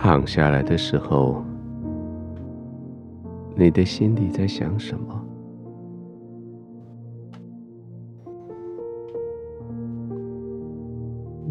躺下来的时候，你的心里在想什么？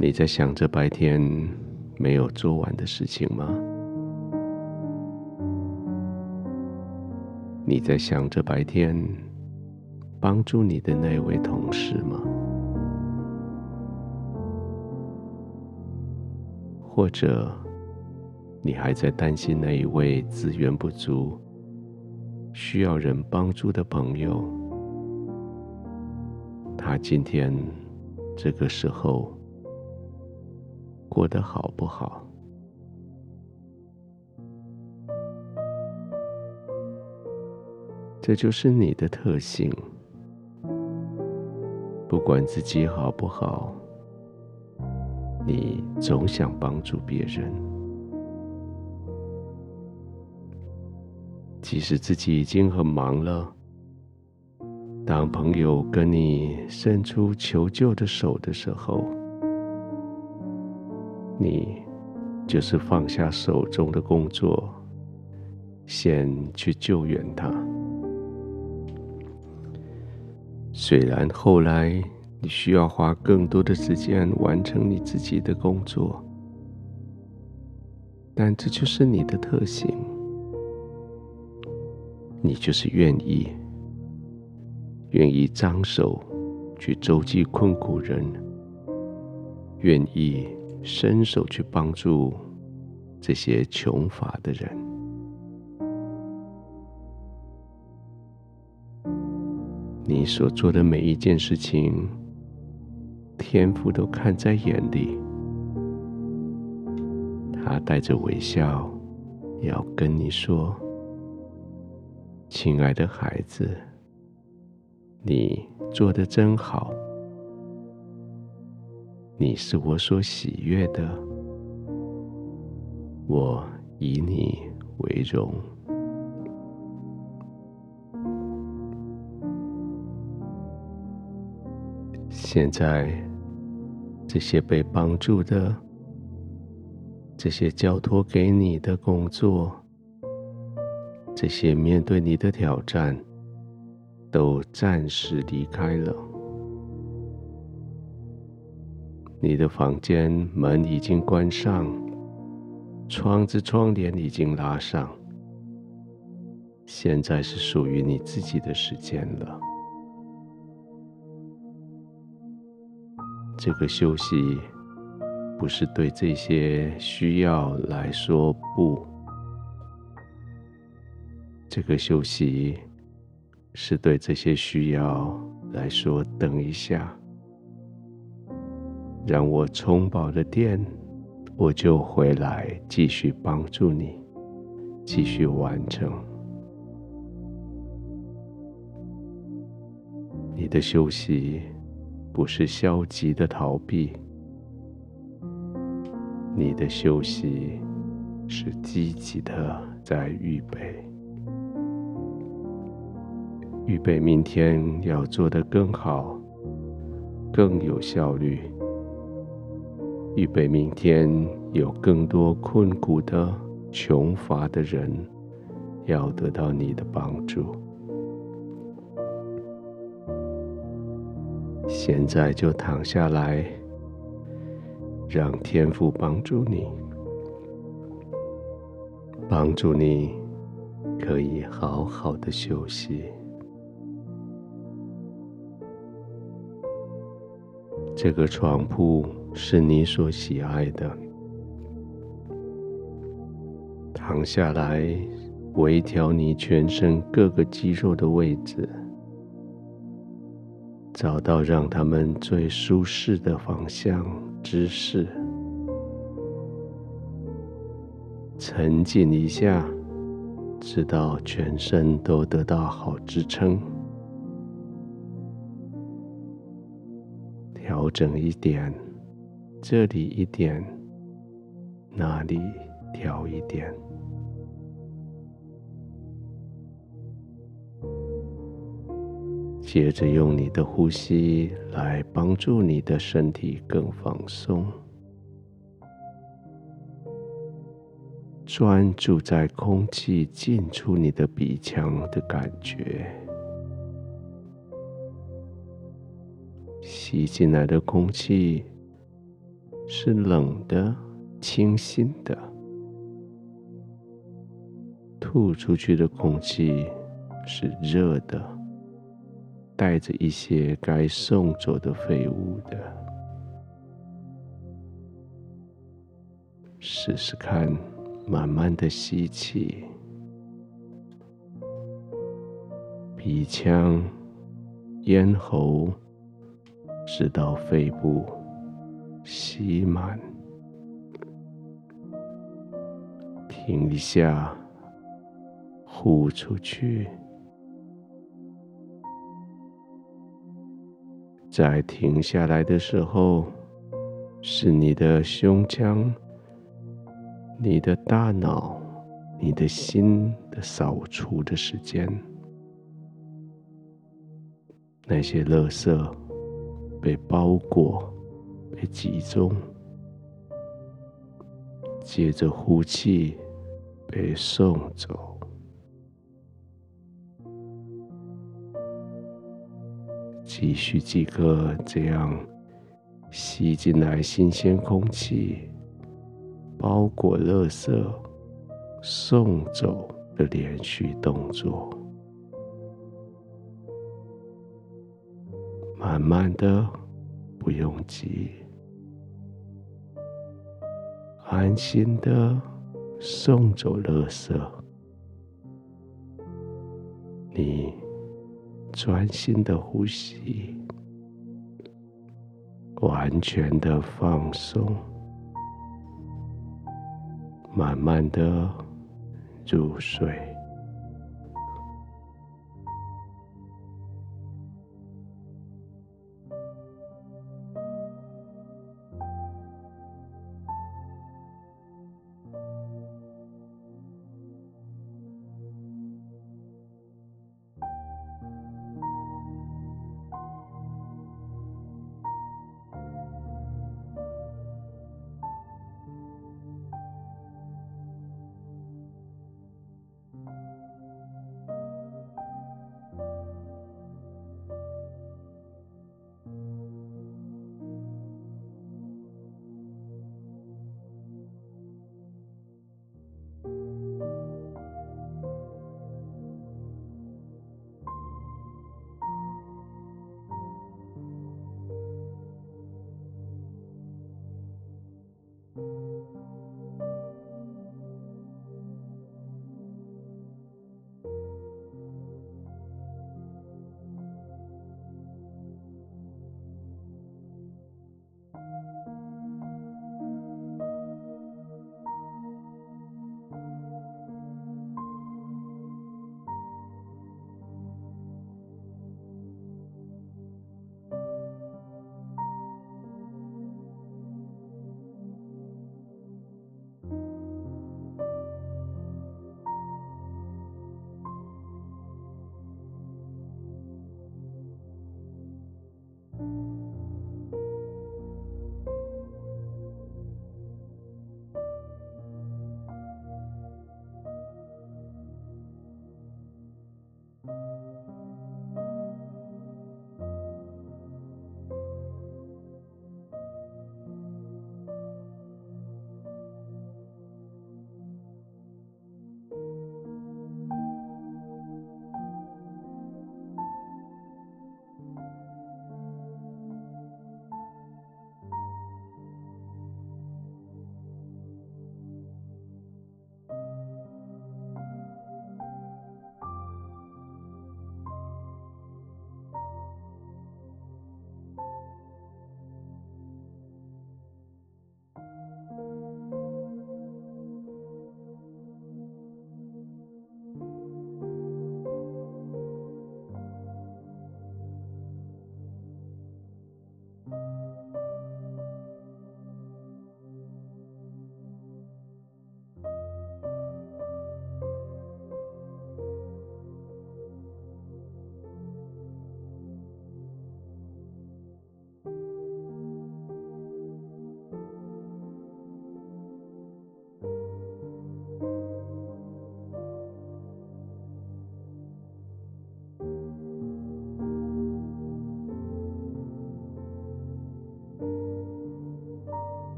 你在想着白天没有做完的事情吗？你在想着白天帮助你的那位同事吗？或者你还在担心那一位资源不足、需要人帮助的朋友，他今天这个时候过得好不好？这就是你的特性，不管自己好不好，你总想帮助别人，即使自己已经很忙了。当朋友跟你伸出求救的手的时候，你就是放下手中的工作，先去救援他。虽然后来你需要花更多的时间完成你自己的工作，但这就是你的特性。你就是愿意，愿意张手去周济困苦人，愿意伸手去帮助这些穷乏的人。你所做的每一件事情，天父都看在眼里。他带着微笑，要跟你说：“亲爱的孩子，你做的真好。你是我所喜悦的，我以你为荣。”现在，这些被帮助的、这些交托给你的工作、这些面对你的挑战，都暂时离开了。你的房间门已经关上，窗子窗帘已经拉上。现在是属于你自己的时间了。这个休息不是对这些需要来说不，这个休息是对这些需要来说等一下，让我充饱了电，我就回来继续帮助你，继续完成你的休息。不是消极的逃避，你的休息是积极的在预备，预备明天要做得更好、更有效率，预备明天有更多困苦的、穷乏的人要得到你的帮助。现在就躺下来，让天父帮助你，帮助你可以好好的休息。这个床铺是你所喜爱的，躺下来，微调你全身各个肌肉的位置。找到让他们最舒适的方向、姿势，沉浸一下，直到全身都得到好支撑。调整一点，这里一点，那里调一点。接着用你的呼吸来帮助你的身体更放松。专注在空气进出你的鼻腔的感觉。吸进来的空气是冷的、清新的；吐出去的空气是热的，带着一些该送走的废物的。试试看。慢慢的吸气，鼻腔、咽喉，直到肺部吸满，停一下，呼出去，在停下来的时候，是你的胸腔。你的大脑、你的心的扫除的时间，那些垃圾被包裹、被集中，接着呼气被送走，继续几个这样吸进来新鲜空气。包裹垃圾，送走的连续动作，慢慢的，不用急，安心的送走垃圾，你专心的呼吸，完全的放松。慢慢的入睡。